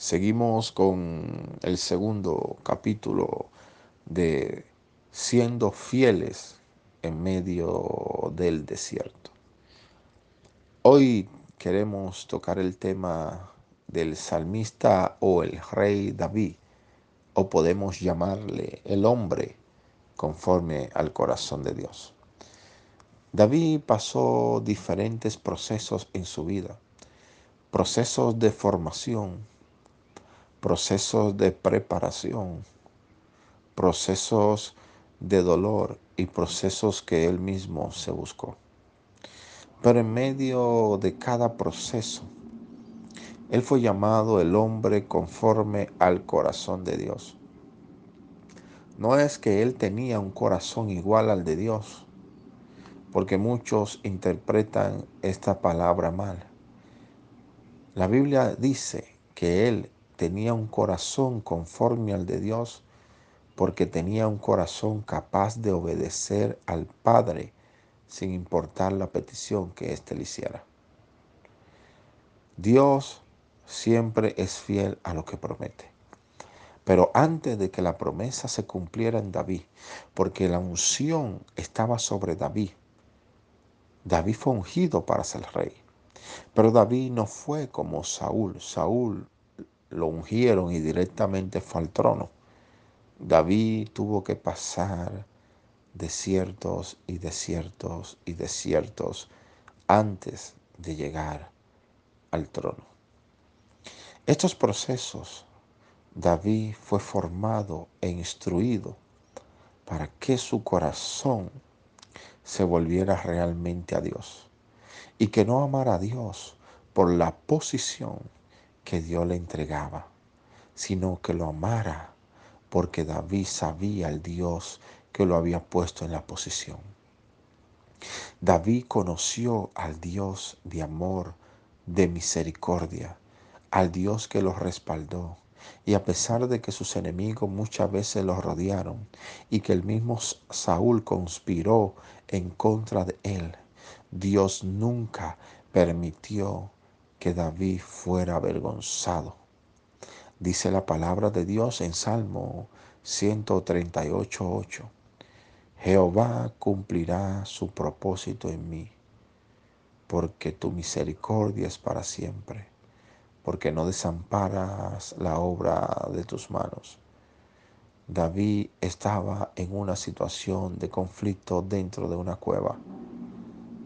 Seguimos con el segundo capítulo de siendo fieles en medio del desierto. Hoy queremos tocar el tema del salmista o el rey David, o podemos llamarle el hombre conforme al corazón de Dios. David pasó diferentes procesos en su vida, procesos de formación, procesos de preparación, procesos de dolor y procesos que él mismo se buscó. Pero en medio de cada proceso, él fue llamado el hombre conforme al corazón de Dios. No es que él tenía un corazón igual al de Dios, porque muchos interpretan esta palabra mal. La Biblia dice que él tenía un corazón conforme al de Dios porque tenía un corazón capaz de obedecer al Padre sin importar la petición que éste le hiciera. Dios siempre es fiel a lo que promete. Pero antes de que la promesa se cumpliera en David, porque la unción estaba sobre David, David fue ungido para ser rey. Pero David no fue como Saúl. Saúl lo ungieron y directamente fue al trono. David tuvo que pasar desiertos y desiertos y desiertos antes de llegar al trono. Estos procesos, David fue formado e instruido para que su corazón se volviera realmente a Dios y que no amara a Dios por la posición que Dios le entregaba, sino que lo amara porque David sabía al Dios que lo había puesto en la posición. David conoció al Dios de amor, de misericordia, al Dios que lo respaldó. Y a pesar de que sus enemigos muchas veces lo rodearon y que el mismo Saúl conspiró en contra de él, Dios nunca permitió que David fuera avergonzado. Dice la palabra de Dios en Salmo 138.8. Jehová cumplirá su propósito en mí, porque tu misericordia es para siempre, porque no desamparas la obra de tus manos. David estaba en una situación de conflicto dentro de una cueva,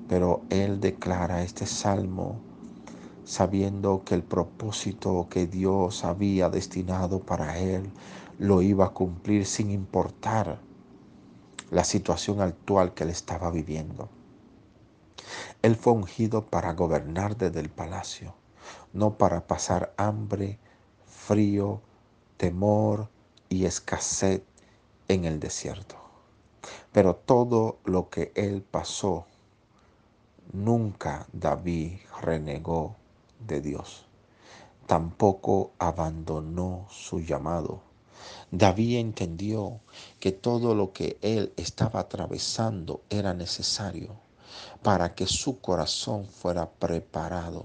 pero él declara este salmo sabiendo que el propósito que Dios había destinado para él lo iba a cumplir sin importar la situación actual que él estaba viviendo. Él fue ungido para gobernar desde el palacio, no para pasar hambre, frío, temor y escasez en el desierto. Pero todo lo que él pasó, nunca David renegó de Dios. Tampoco abandonó su llamado. David entendió que todo lo que él estaba atravesando era necesario para que su corazón fuera preparado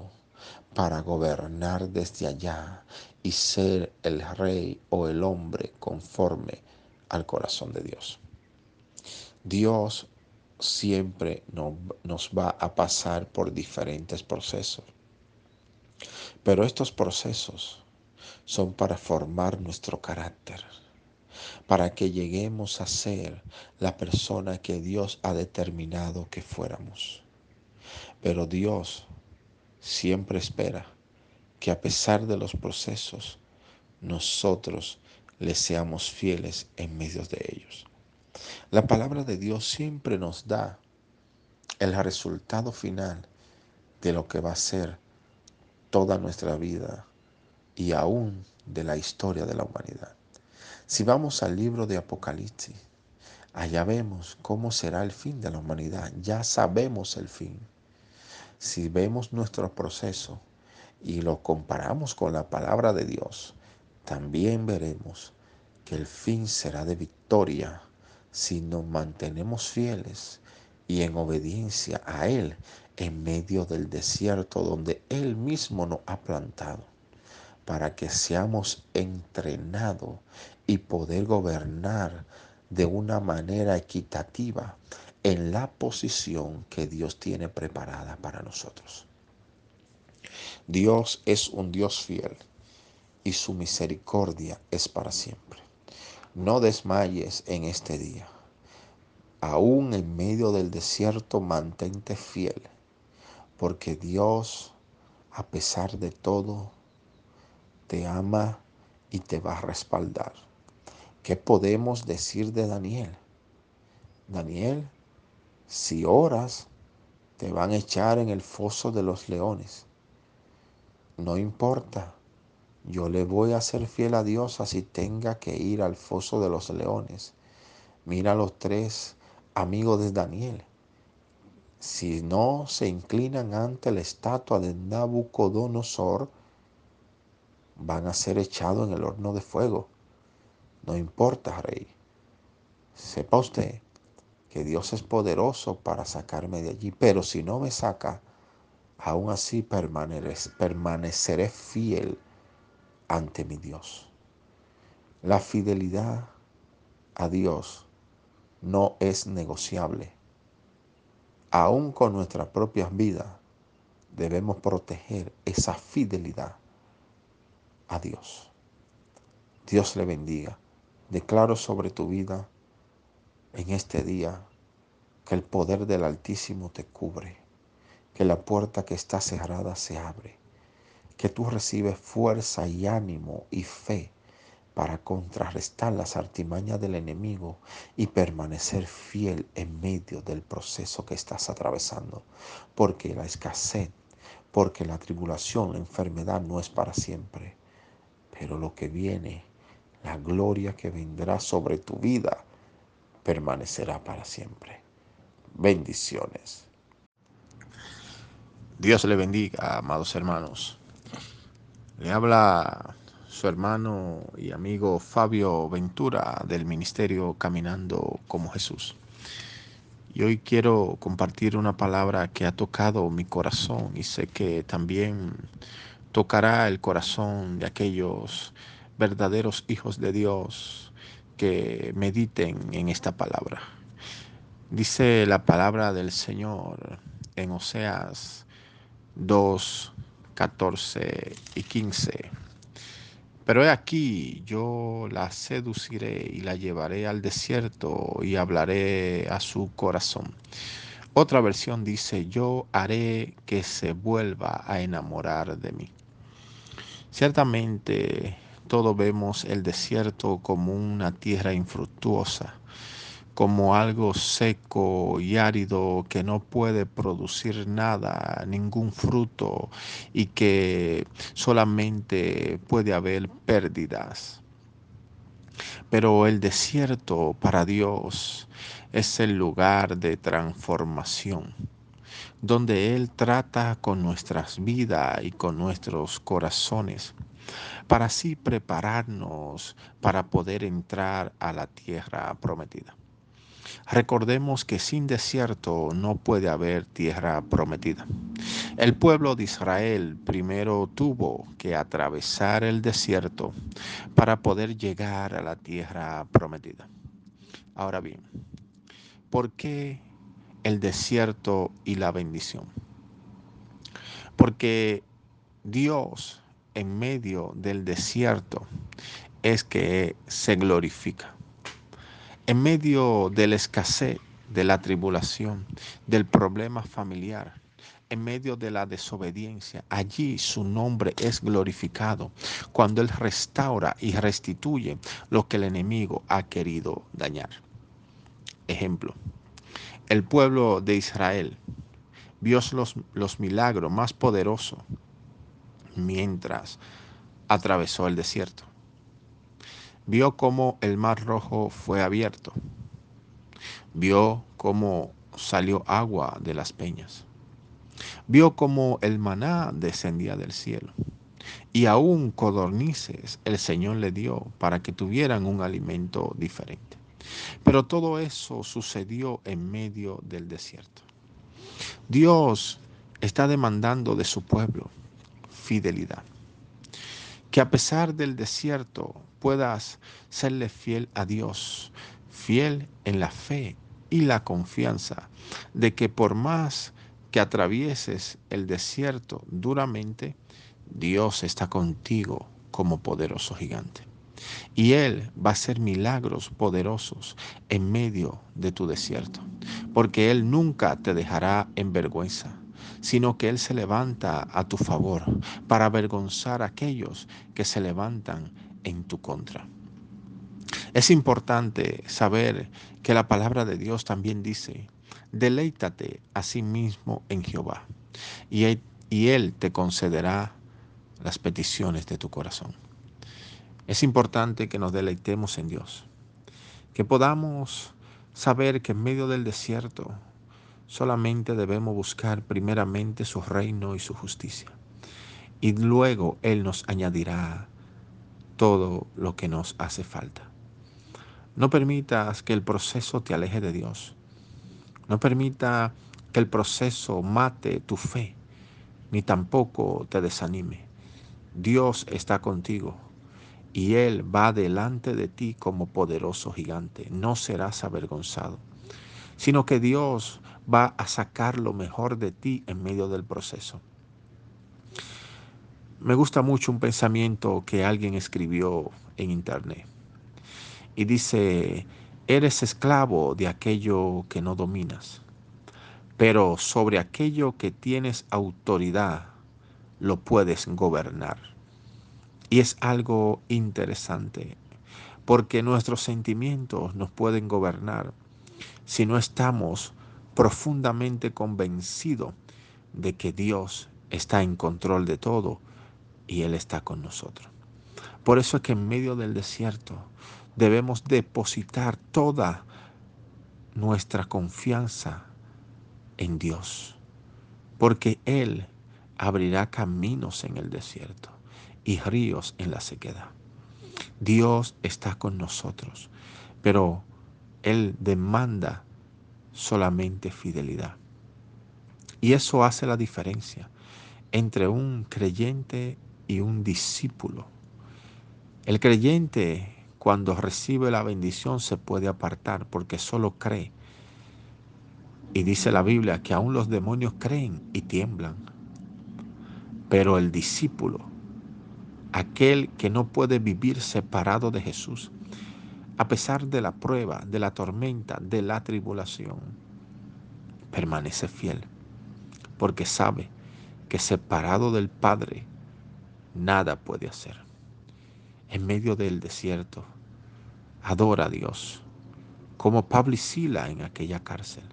para gobernar desde allá y ser el rey o el hombre conforme al corazón de Dios. Dios siempre nos va a pasar por diferentes procesos. Pero estos procesos son para formar nuestro carácter, para que lleguemos a ser la persona que Dios ha determinado que fuéramos. Pero Dios siempre espera que a pesar de los procesos, nosotros le seamos fieles en medio de ellos. La palabra de Dios siempre nos da el resultado final de lo que va a ser toda nuestra vida y aún de la historia de la humanidad. Si vamos al libro de Apocalipsis, allá vemos cómo será el fin de la humanidad. Ya sabemos el fin. Si vemos nuestro proceso y lo comparamos con la palabra de Dios, también veremos que el fin será de victoria si nos mantenemos fieles y en obediencia a Él en medio del desierto donde Él mismo nos ha plantado. para que seamos entrenados y poder gobernar de una manera equitativa en la posición que Dios tiene preparada para nosotros. Dios es un Dios fiel y su misericordia es para siempre. No desmayes en este día. Aún en medio del desierto, mantente fiel, porque Dios, a pesar de todo, te ama y te va a respaldar. ¿Qué podemos decir de Daniel? Daniel, si oras, te van a echar en el foso de los leones. No importa, yo le voy a ser fiel a Dios así tenga que ir al foso de los leones. Mira los tres amigos de Daniel. Si no se inclinan ante la estatua de Nabucodonosor, van a ser echados en el horno de fuego. No importa, rey. Sepa usted que Dios es poderoso para sacarme de allí, pero si no me saca, aún así permaneceré fiel ante mi Dios. La fidelidad a Dios no es negociable. Aún con nuestras propias vidas debemos proteger esa fidelidad a Dios. Dios le bendiga. Declaro sobre tu vida en este día que el poder del Altísimo te cubre, que la puerta que está cerrada se abre, que tú recibes fuerza y ánimo y fe para contrarrestar las artimañas del enemigo y permanecer fiel en medio del proceso que estás atravesando, porque la escasez, porque la tribulación, la enfermedad no es para siempre pero lo que viene, la gloria que vendrá sobre tu vida, permanecerá para siempre. Bendiciones. Dios le bendiga, amados hermanos. Le habla su hermano y amigo Fabio Ventura del Ministerio Caminando como Jesús. Y hoy quiero compartir una palabra que ha tocado mi corazón y sé que también tocará el corazón de aquellos verdaderos hijos de Dios que mediten en esta palabra. Dice la palabra del Señor en Oseas 2, 14 y 15. Pero he aquí, yo la seduciré y la llevaré al desierto y hablaré a su corazón. Otra versión dice, yo haré que se vuelva a enamorar de mí. Ciertamente todos vemos el desierto como una tierra infructuosa, como algo seco y árido que no puede producir nada, ningún fruto y que solamente puede haber pérdidas. Pero el desierto para Dios es el lugar de transformación donde Él trata con nuestras vidas y con nuestros corazones, para así prepararnos para poder entrar a la tierra prometida. Recordemos que sin desierto no puede haber tierra prometida. El pueblo de Israel primero tuvo que atravesar el desierto para poder llegar a la tierra prometida. Ahora bien, ¿por qué el desierto y la bendición. Porque Dios en medio del desierto es que se glorifica. En medio de la escasez, de la tribulación, del problema familiar, en medio de la desobediencia, allí su nombre es glorificado cuando Él restaura y restituye lo que el enemigo ha querido dañar. Ejemplo, el pueblo de Israel vio los, los milagros más poderosos mientras atravesó el desierto. Vio cómo el mar rojo fue abierto. Vio cómo salió agua de las peñas. Vio cómo el maná descendía del cielo. Y aún codornices el Señor le dio para que tuvieran un alimento diferente. Pero todo eso sucedió en medio del desierto. Dios está demandando de su pueblo fidelidad. Que a pesar del desierto puedas serle fiel a Dios, fiel en la fe y la confianza de que por más que atravieses el desierto duramente, Dios está contigo como poderoso gigante. Y Él va a hacer milagros poderosos en medio de tu desierto, porque Él nunca te dejará en vergüenza, sino que Él se levanta a tu favor para avergonzar a aquellos que se levantan en tu contra. Es importante saber que la palabra de Dios también dice, deleítate a sí mismo en Jehová, y él, y él te concederá las peticiones de tu corazón. Es importante que nos deleitemos en Dios, que podamos saber que en medio del desierto solamente debemos buscar primeramente su reino y su justicia, y luego Él nos añadirá todo lo que nos hace falta. No permitas que el proceso te aleje de Dios. No permita que el proceso mate tu fe, ni tampoco te desanime. Dios está contigo y Él va delante de ti como poderoso gigante. No serás avergonzado, sino que Dios va a sacar lo mejor de ti en medio del proceso. Me gusta mucho un pensamiento que alguien escribió en internet y dice, eres esclavo de aquello que no dominas, pero sobre aquello que tienes autoridad lo puedes gobernar. Y es algo interesante, porque nuestros sentimientos nos pueden gobernar si no estamos profundamente convencidos de que Dios está en control de todo y Él está con nosotros. Por eso es que en medio del desierto debemos depositar toda nuestra confianza en Dios, porque Él abrirá caminos en el desierto y ríos en la sequedad. Dios está con nosotros, pero Él demanda solamente fidelidad. Y eso hace la diferencia entre un creyente y un discípulo. El creyente cuando recibe la bendición se puede apartar porque solo cree. Y dice la Biblia que aún los demonios creen y tiemblan. Pero el discípulo, aquel que no puede vivir separado de Jesús, a pesar de la prueba, de la tormenta, de la tribulación, permanece fiel, porque sabe que separado del Padre nada puede hacer. En medio del desierto, adora a Dios, como Pablo y Sila en aquella cárcel,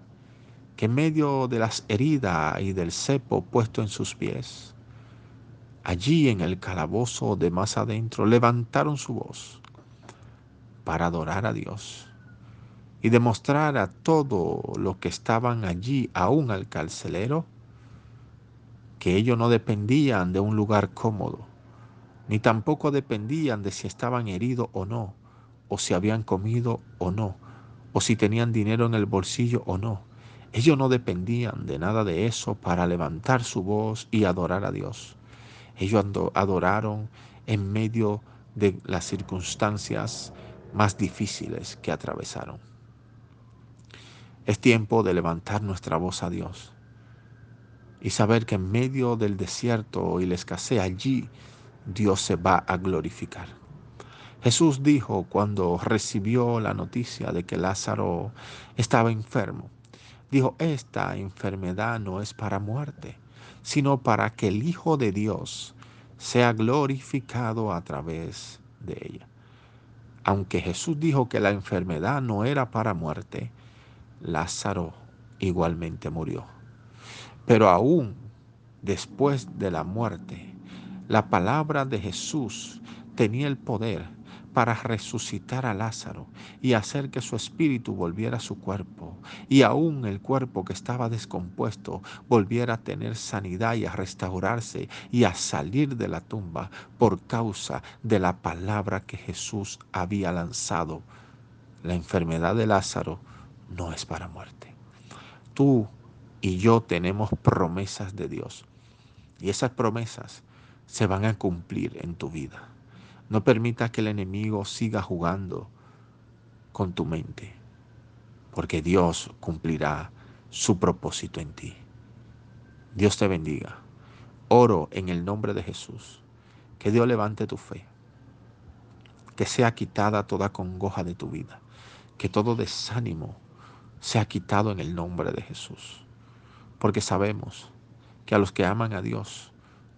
que en medio de las heridas y del cepo puesto en sus pies, allí en el calabozo de más adentro, levantaron su voz para adorar a Dios y demostrar a todo lo que estaban allí, aún al carcelero, que ellos no dependían de un lugar cómodo, ni tampoco dependían de si estaban heridos o no, o si habían comido o no, o si tenían dinero en el bolsillo o no. Ellos no dependían de nada de eso para levantar su voz y adorar a Dios. Ellos adoraron en medio de las circunstancias más difíciles que atravesaron. Es tiempo de levantar nuestra voz a Dios y saber que en medio del desierto y la escasez allí Dios se va a glorificar. Jesús dijo cuando recibió la noticia de que Lázaro estaba enfermo, dijo, esta enfermedad no es para muerte, sino para que el Hijo de Dios sea glorificado a través de ella. Aunque Jesús dijo que la enfermedad no era para muerte, Lázaro igualmente murió. Pero aún después de la muerte, la palabra de Jesús tenía el poder para resucitar a Lázaro y hacer que su espíritu volviera a su cuerpo y aún el cuerpo que estaba descompuesto volviera a tener sanidad y a restaurarse y a salir de la tumba por causa de la palabra que Jesús había lanzado. La enfermedad de Lázaro no es para muerte. Tú y yo tenemos promesas de Dios y esas promesas se van a cumplir en tu vida. No permita que el enemigo siga jugando con tu mente, porque Dios cumplirá su propósito en ti. Dios te bendiga. Oro en el nombre de Jesús. Que Dios levante tu fe. Que sea quitada toda congoja de tu vida. Que todo desánimo sea quitado en el nombre de Jesús. Porque sabemos que a los que aman a Dios,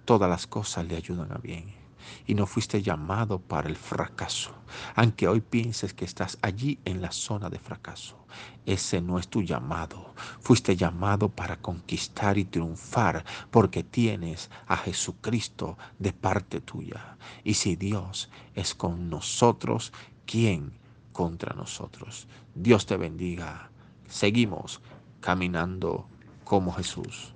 todas las cosas le ayudan a bien y no fuiste llamado para el fracaso. Aunque hoy pienses que estás allí en la zona de fracaso, ese no es tu llamado. Fuiste llamado para conquistar y triunfar porque tienes a Jesucristo de parte tuya. Y si Dios es con nosotros, ¿quién contra nosotros? Dios te bendiga. Seguimos caminando como Jesús.